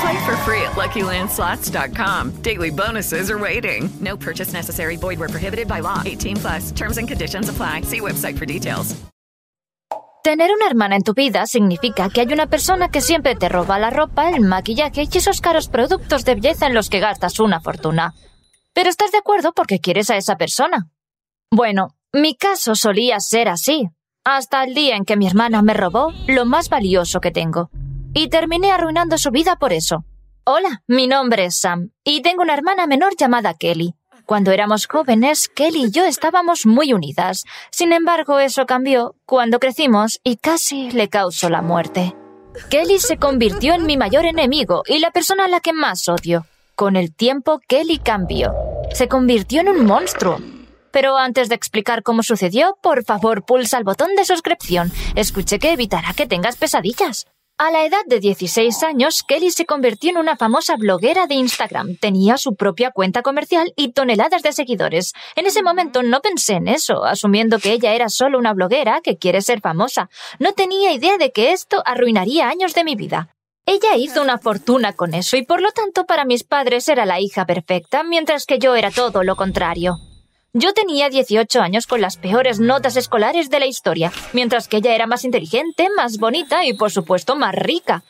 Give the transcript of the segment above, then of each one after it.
Play for free at LuckyLandSlots.com. Daily bonuses are waiting. No purchase necessary. Void prohibited by law. 18 plus. Terms and conditions apply. See website for details. Tener una hermana en tu vida significa que hay una persona que siempre te roba la ropa, el maquillaje y esos caros productos de belleza en los que gastas una fortuna. Pero estás de acuerdo porque quieres a esa persona. Bueno, mi caso solía ser así, hasta el día en que mi hermana me robó lo más valioso que tengo. Y terminé arruinando su vida por eso. Hola, mi nombre es Sam, y tengo una hermana menor llamada Kelly. Cuando éramos jóvenes, Kelly y yo estábamos muy unidas. Sin embargo, eso cambió cuando crecimos y casi le causó la muerte. Kelly se convirtió en mi mayor enemigo y la persona a la que más odio. Con el tiempo, Kelly cambió. Se convirtió en un monstruo. Pero antes de explicar cómo sucedió, por favor pulsa el botón de suscripción. Escuché que evitará que tengas pesadillas. A la edad de 16 años, Kelly se convirtió en una famosa bloguera de Instagram. Tenía su propia cuenta comercial y toneladas de seguidores. En ese momento no pensé en eso, asumiendo que ella era solo una bloguera que quiere ser famosa. No tenía idea de que esto arruinaría años de mi vida. Ella hizo una fortuna con eso y por lo tanto para mis padres era la hija perfecta, mientras que yo era todo lo contrario. Yo tenía 18 años con las peores notas escolares de la historia, mientras que ella era más inteligente, más bonita y por supuesto más rica.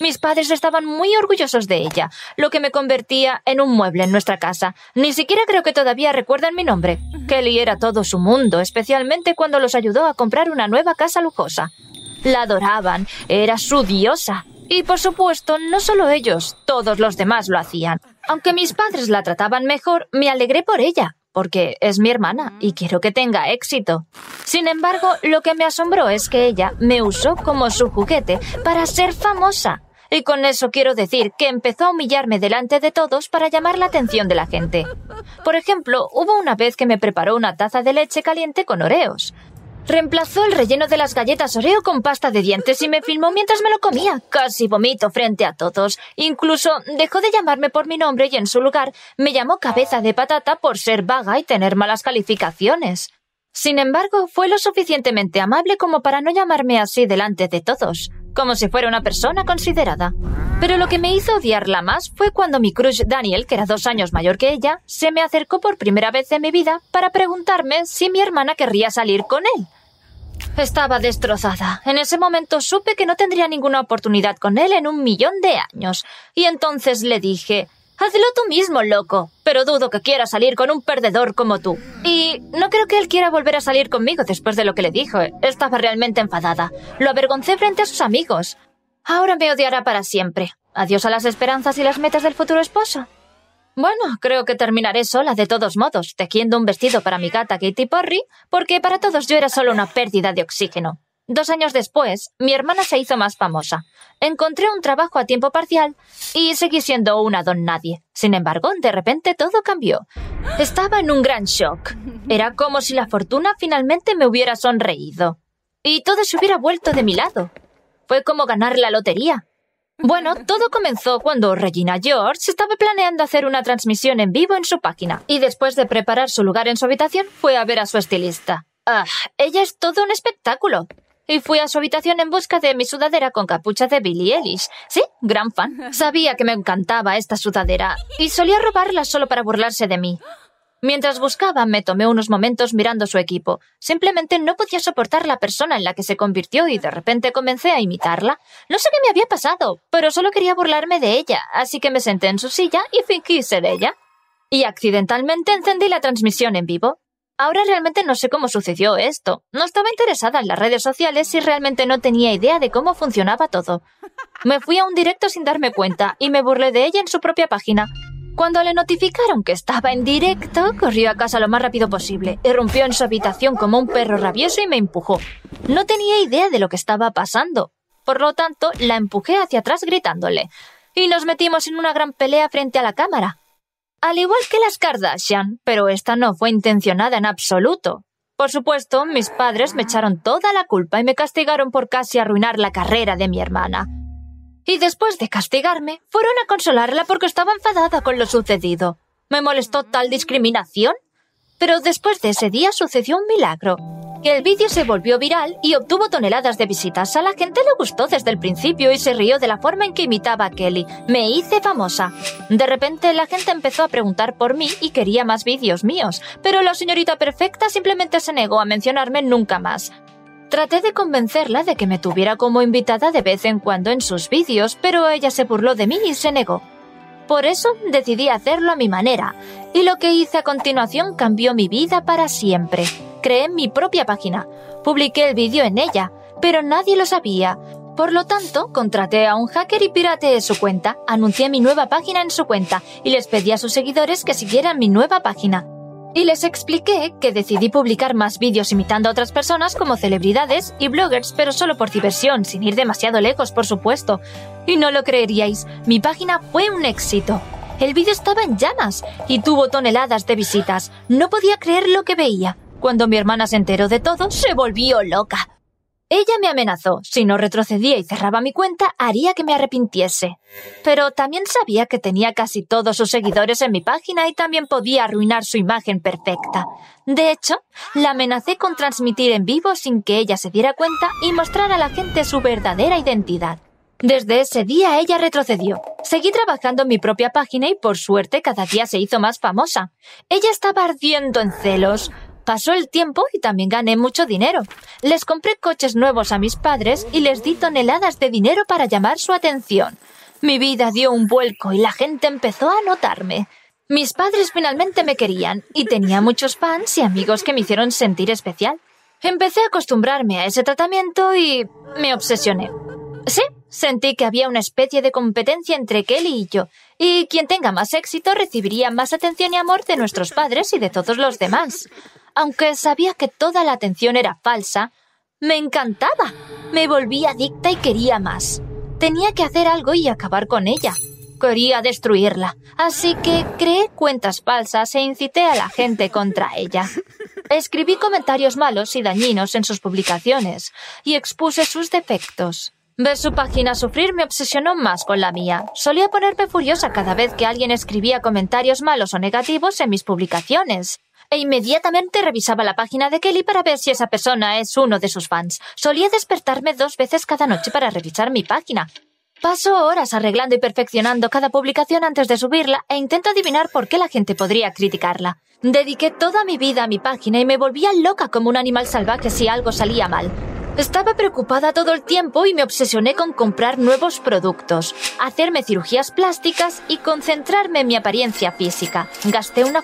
Mis padres estaban muy orgullosos de ella, lo que me convertía en un mueble en nuestra casa. Ni siquiera creo que todavía recuerdan mi nombre. Kelly era todo su mundo, especialmente cuando los ayudó a comprar una nueva casa lujosa. La adoraban, era su diosa. Y por supuesto, no solo ellos, todos los demás lo hacían. Aunque mis padres la trataban mejor, me alegré por ella, porque es mi hermana y quiero que tenga éxito. Sin embargo, lo que me asombró es que ella me usó como su juguete para ser famosa. Y con eso quiero decir que empezó a humillarme delante de todos para llamar la atención de la gente. Por ejemplo, hubo una vez que me preparó una taza de leche caliente con oreos. Reemplazó el relleno de las galletas Oreo con pasta de dientes y me filmó mientras me lo comía. Casi vomito frente a todos. Incluso dejó de llamarme por mi nombre y en su lugar me llamó cabeza de patata por ser vaga y tener malas calificaciones. Sin embargo, fue lo suficientemente amable como para no llamarme así delante de todos, como si fuera una persona considerada. Pero lo que me hizo odiarla más fue cuando mi crush Daniel, que era dos años mayor que ella, se me acercó por primera vez en mi vida para preguntarme si mi hermana querría salir con él. Estaba destrozada. En ese momento supe que no tendría ninguna oportunidad con él en un millón de años. Y entonces le dije, Hazlo tú mismo, loco. Pero dudo que quiera salir con un perdedor como tú. Y no creo que él quiera volver a salir conmigo después de lo que le dijo. Estaba realmente enfadada. Lo avergoncé frente a sus amigos. Ahora me odiará para siempre. Adiós a las esperanzas y las metas del futuro esposo. Bueno, creo que terminaré sola de todos modos, tejiendo un vestido para mi gata Katy Porry, porque para todos yo era solo una pérdida de oxígeno. Dos años después, mi hermana se hizo más famosa. Encontré un trabajo a tiempo parcial y seguí siendo una don nadie. Sin embargo, de repente todo cambió. Estaba en un gran shock. Era como si la fortuna finalmente me hubiera sonreído. Y todo se hubiera vuelto de mi lado. Fue como ganar la lotería. Bueno, todo comenzó cuando Regina George estaba planeando hacer una transmisión en vivo en su página y después de preparar su lugar en su habitación fue a ver a su estilista. Ah, ella es todo un espectáculo. Y fui a su habitación en busca de mi sudadera con capucha de Billie Eilish. Sí, gran fan. Sabía que me encantaba esta sudadera y solía robarla solo para burlarse de mí. Mientras buscaba, me tomé unos momentos mirando su equipo. Simplemente no podía soportar la persona en la que se convirtió y de repente comencé a imitarla. No sé qué me había pasado, pero solo quería burlarme de ella, así que me senté en su silla y fingí ser ella. Y accidentalmente encendí la transmisión en vivo. Ahora realmente no sé cómo sucedió esto. No estaba interesada en las redes sociales y realmente no tenía idea de cómo funcionaba todo. Me fui a un directo sin darme cuenta y me burlé de ella en su propia página. Cuando le notificaron que estaba en directo, corrió a casa lo más rápido posible, irrumpió en su habitación como un perro rabioso y me empujó. No tenía idea de lo que estaba pasando. Por lo tanto, la empujé hacia atrás gritándole. Y nos metimos en una gran pelea frente a la cámara. Al igual que las Kardashian, pero esta no fue intencionada en absoluto. Por supuesto, mis padres me echaron toda la culpa y me castigaron por casi arruinar la carrera de mi hermana. Y después de castigarme, fueron a consolarla porque estaba enfadada con lo sucedido. ¿Me molestó tal discriminación? Pero después de ese día sucedió un milagro. Que el vídeo se volvió viral y obtuvo toneladas de visitas. A la gente le gustó desde el principio y se rió de la forma en que imitaba a Kelly. Me hice famosa. De repente la gente empezó a preguntar por mí y quería más vídeos míos, pero la señorita perfecta simplemente se negó a mencionarme nunca más. Traté de convencerla de que me tuviera como invitada de vez en cuando en sus vídeos, pero ella se burló de mí y se negó. Por eso decidí hacerlo a mi manera, y lo que hice a continuación cambió mi vida para siempre. Creé mi propia página, publiqué el vídeo en ella, pero nadie lo sabía. Por lo tanto, contraté a un hacker y pirateé su cuenta, anuncié mi nueva página en su cuenta y les pedí a sus seguidores que siguieran mi nueva página. Y les expliqué que decidí publicar más vídeos imitando a otras personas como celebridades y bloggers, pero solo por diversión, sin ir demasiado lejos, por supuesto. Y no lo creeríais, mi página fue un éxito. El vídeo estaba en llamas y tuvo toneladas de visitas. No podía creer lo que veía. Cuando mi hermana se enteró de todo, se volvió loca. Ella me amenazó, si no retrocedía y cerraba mi cuenta, haría que me arrepintiese. Pero también sabía que tenía casi todos sus seguidores en mi página y también podía arruinar su imagen perfecta. De hecho, la amenacé con transmitir en vivo sin que ella se diera cuenta y mostrar a la gente su verdadera identidad. Desde ese día ella retrocedió. Seguí trabajando en mi propia página y por suerte cada día se hizo más famosa. Ella estaba ardiendo en celos. Pasó el tiempo y también gané mucho dinero. Les compré coches nuevos a mis padres y les di toneladas de dinero para llamar su atención. Mi vida dio un vuelco y la gente empezó a notarme. Mis padres finalmente me querían y tenía muchos fans y amigos que me hicieron sentir especial. Empecé a acostumbrarme a ese tratamiento y me obsesioné. Sí, sentí que había una especie de competencia entre Kelly y yo, y quien tenga más éxito recibiría más atención y amor de nuestros padres y de todos los demás. Aunque sabía que toda la atención era falsa, me encantaba. Me volví adicta y quería más. Tenía que hacer algo y acabar con ella. Quería destruirla, así que creé cuentas falsas e incité a la gente contra ella. Escribí comentarios malos y dañinos en sus publicaciones y expuse sus defectos. Ver su página sufrir me obsesionó más con la mía. Solía ponerme furiosa cada vez que alguien escribía comentarios malos o negativos en mis publicaciones e inmediatamente revisaba la página de Kelly para ver si esa persona es uno de sus fans. Solía despertarme dos veces cada noche para revisar mi página. Paso horas arreglando y perfeccionando cada publicación antes de subirla e intento adivinar por qué la gente podría criticarla. Dediqué toda mi vida a mi página y me volvía loca como un animal salvaje si algo salía mal. Estaba preocupada todo el tiempo y me obsesioné con comprar nuevos productos, hacerme cirugías plásticas y concentrarme en mi apariencia física. Gasté una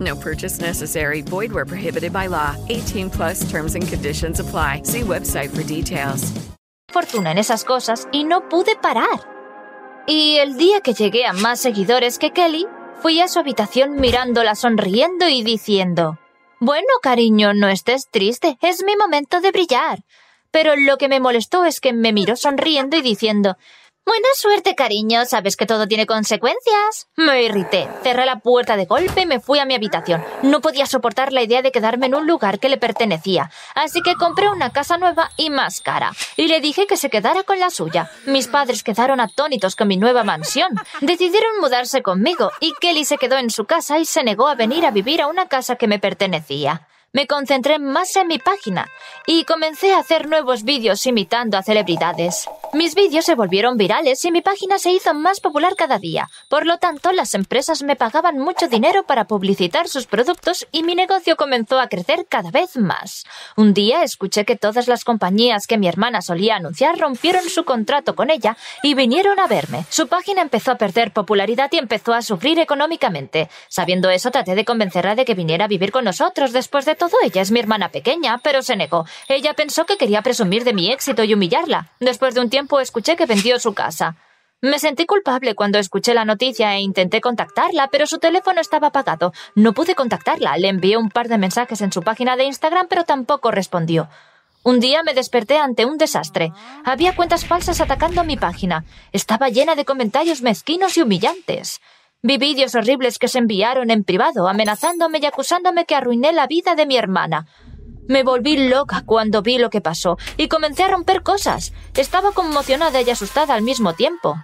No purchase necessary. Void where prohibited by law. 18 plus terms and conditions apply. See website for details. fortuna en esas cosas y no pude parar. Y el día que llegué a más seguidores que Kelly, fui a su habitación mirándola sonriendo y diciendo, Bueno, cariño, no estés triste, es mi momento de brillar. Pero lo que me molestó es que me miró sonriendo y diciendo, Buena suerte, cariño. Sabes que todo tiene consecuencias. Me irrité, cerré la puerta de golpe y me fui a mi habitación. No podía soportar la idea de quedarme en un lugar que le pertenecía, así que compré una casa nueva y más cara, y le dije que se quedara con la suya. Mis padres quedaron atónitos con mi nueva mansión. Decidieron mudarse conmigo, y Kelly se quedó en su casa y se negó a venir a vivir a una casa que me pertenecía. Me concentré más en mi página y comencé a hacer nuevos vídeos imitando a celebridades. Mis vídeos se volvieron virales y mi página se hizo más popular cada día. Por lo tanto, las empresas me pagaban mucho dinero para publicitar sus productos y mi negocio comenzó a crecer cada vez más. Un día escuché que todas las compañías que mi hermana solía anunciar rompieron su contrato con ella y vinieron a verme. Su página empezó a perder popularidad y empezó a sufrir económicamente. Sabiendo eso, traté de convencerla de que viniera a vivir con nosotros. Después de todo, ella es mi hermana pequeña, pero se negó. Ella pensó que quería presumir de mi éxito y humillarla. Después de un escuché que vendió su casa. Me sentí culpable cuando escuché la noticia e intenté contactarla, pero su teléfono estaba apagado. No pude contactarla. Le envié un par de mensajes en su página de Instagram, pero tampoco respondió. Un día me desperté ante un desastre. Había cuentas falsas atacando mi página. Estaba llena de comentarios mezquinos y humillantes. Vi vídeos horribles que se enviaron en privado, amenazándome y acusándome que arruiné la vida de mi hermana. Me volví loca cuando vi lo que pasó y comencé a romper cosas. Estaba conmocionada y asustada al mismo tiempo.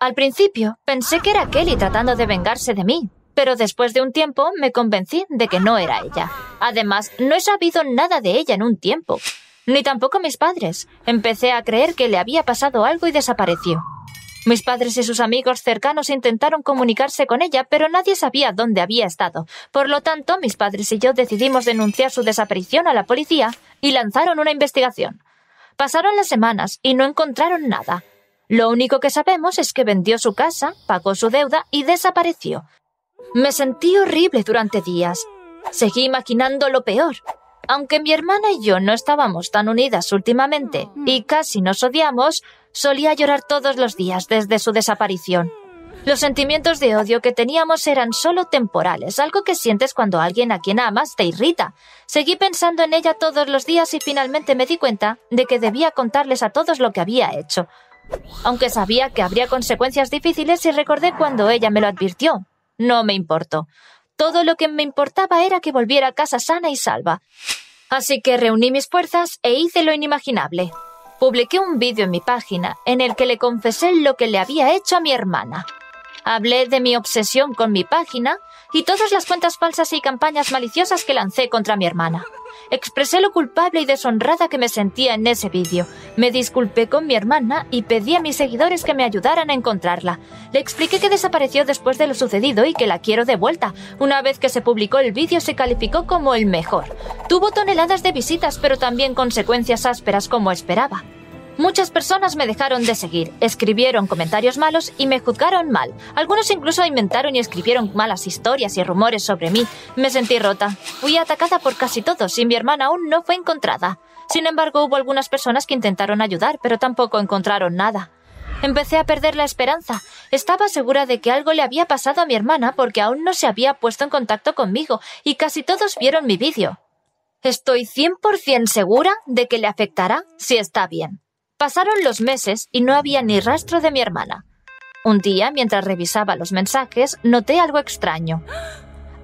Al principio pensé que era Kelly tratando de vengarse de mí, pero después de un tiempo me convencí de que no era ella. Además, no he sabido nada de ella en un tiempo, ni tampoco mis padres. Empecé a creer que le había pasado algo y desapareció. Mis padres y sus amigos cercanos intentaron comunicarse con ella, pero nadie sabía dónde había estado. Por lo tanto, mis padres y yo decidimos denunciar su desaparición a la policía y lanzaron una investigación. Pasaron las semanas y no encontraron nada. Lo único que sabemos es que vendió su casa, pagó su deuda y desapareció. Me sentí horrible durante días. Seguí imaginando lo peor. Aunque mi hermana y yo no estábamos tan unidas últimamente y casi nos odiamos, solía llorar todos los días desde su desaparición. Los sentimientos de odio que teníamos eran solo temporales, algo que sientes cuando alguien a quien amas te irrita. Seguí pensando en ella todos los días y finalmente me di cuenta de que debía contarles a todos lo que había hecho. Aunque sabía que habría consecuencias difíciles y recordé cuando ella me lo advirtió. No me importó. Todo lo que me importaba era que volviera a casa sana y salva. Así que reuní mis fuerzas e hice lo inimaginable. Publiqué un vídeo en mi página en el que le confesé lo que le había hecho a mi hermana. Hablé de mi obsesión con mi página y todas las cuentas falsas y campañas maliciosas que lancé contra mi hermana. Expresé lo culpable y deshonrada que me sentía en ese vídeo. Me disculpé con mi hermana y pedí a mis seguidores que me ayudaran a encontrarla. Le expliqué que desapareció después de lo sucedido y que la quiero de vuelta. Una vez que se publicó el vídeo se calificó como el mejor. Tuvo toneladas de visitas pero también consecuencias ásperas como esperaba. Muchas personas me dejaron de seguir, escribieron comentarios malos y me juzgaron mal. Algunos incluso inventaron y escribieron malas historias y rumores sobre mí. Me sentí rota. Fui atacada por casi todos y mi hermana aún no fue encontrada. Sin embargo, hubo algunas personas que intentaron ayudar, pero tampoco encontraron nada. Empecé a perder la esperanza. Estaba segura de que algo le había pasado a mi hermana porque aún no se había puesto en contacto conmigo y casi todos vieron mi vídeo. Estoy 100% segura de que le afectará si está bien. Pasaron los meses y no había ni rastro de mi hermana. Un día, mientras revisaba los mensajes, noté algo extraño.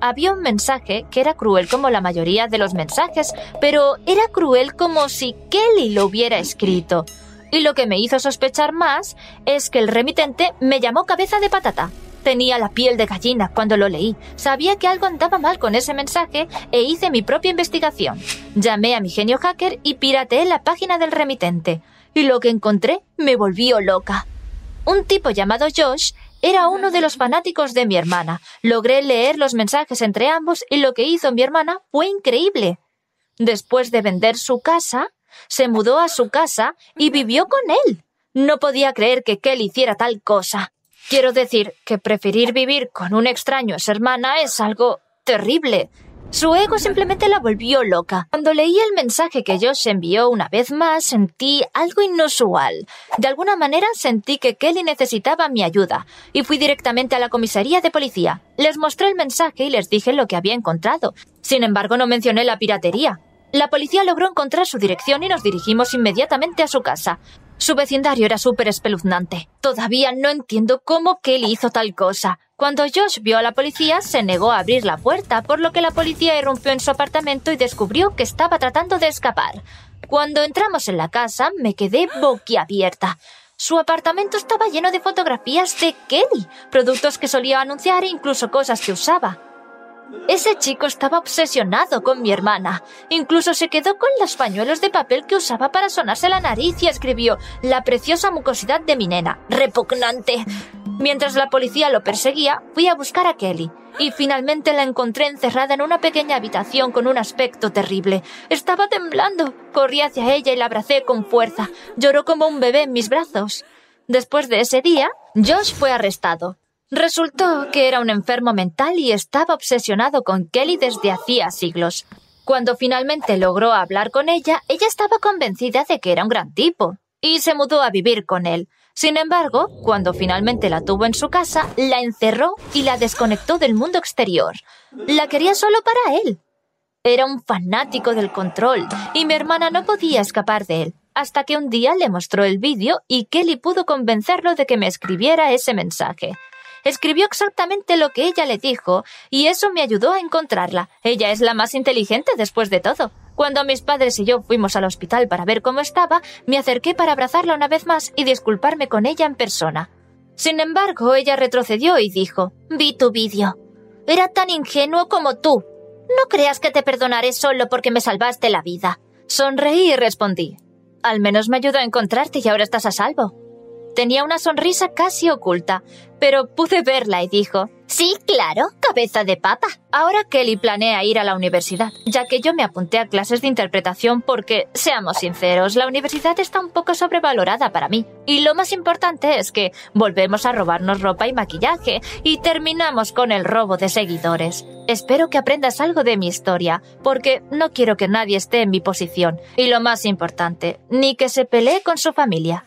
Había un mensaje que era cruel como la mayoría de los mensajes, pero era cruel como si Kelly lo hubiera escrito. Y lo que me hizo sospechar más es que el remitente me llamó cabeza de patata. Tenía la piel de gallina cuando lo leí. Sabía que algo andaba mal con ese mensaje e hice mi propia investigación. Llamé a mi genio hacker y pirateé la página del remitente y lo que encontré me volvió loca. Un tipo llamado Josh era uno de los fanáticos de mi hermana. Logré leer los mensajes entre ambos y lo que hizo mi hermana fue increíble. Después de vender su casa, se mudó a su casa y vivió con él. No podía creer que Kelly hiciera tal cosa. Quiero decir que preferir vivir con un extraño a su hermana es algo terrible. Su ego simplemente la volvió loca. Cuando leí el mensaje que Josh envió una vez más, sentí algo inusual. De alguna manera sentí que Kelly necesitaba mi ayuda, y fui directamente a la comisaría de policía. Les mostré el mensaje y les dije lo que había encontrado. Sin embargo, no mencioné la piratería. La policía logró encontrar su dirección y nos dirigimos inmediatamente a su casa. Su vecindario era súper espeluznante. Todavía no entiendo cómo Kelly hizo tal cosa. Cuando Josh vio a la policía, se negó a abrir la puerta, por lo que la policía irrumpió en su apartamento y descubrió que estaba tratando de escapar. Cuando entramos en la casa, me quedé boquiabierta. Su apartamento estaba lleno de fotografías de Kelly, productos que solía anunciar e incluso cosas que usaba. Ese chico estaba obsesionado con mi hermana. Incluso se quedó con los pañuelos de papel que usaba para sonarse la nariz y escribió La preciosa mucosidad de mi nena. Repugnante. Mientras la policía lo perseguía, fui a buscar a Kelly. Y finalmente la encontré encerrada en una pequeña habitación con un aspecto terrible. Estaba temblando. Corrí hacia ella y la abracé con fuerza. Lloró como un bebé en mis brazos. Después de ese día, Josh fue arrestado. Resultó que era un enfermo mental y estaba obsesionado con Kelly desde hacía siglos. Cuando finalmente logró hablar con ella, ella estaba convencida de que era un gran tipo, y se mudó a vivir con él. Sin embargo, cuando finalmente la tuvo en su casa, la encerró y la desconectó del mundo exterior. La quería solo para él. Era un fanático del control, y mi hermana no podía escapar de él, hasta que un día le mostró el vídeo y Kelly pudo convencerlo de que me escribiera ese mensaje. Escribió exactamente lo que ella le dijo, y eso me ayudó a encontrarla. Ella es la más inteligente después de todo. Cuando mis padres y yo fuimos al hospital para ver cómo estaba, me acerqué para abrazarla una vez más y disculparme con ella en persona. Sin embargo, ella retrocedió y dijo Vi tu vídeo. Era tan ingenuo como tú. No creas que te perdonaré solo porque me salvaste la vida. Sonreí y respondí Al menos me ayudó a encontrarte y ahora estás a salvo. Tenía una sonrisa casi oculta, pero pude verla y dijo, Sí, claro, cabeza de papa. Ahora Kelly planea ir a la universidad, ya que yo me apunté a clases de interpretación porque, seamos sinceros, la universidad está un poco sobrevalorada para mí. Y lo más importante es que volvemos a robarnos ropa y maquillaje y terminamos con el robo de seguidores. Espero que aprendas algo de mi historia, porque no quiero que nadie esté en mi posición. Y lo más importante, ni que se pelee con su familia.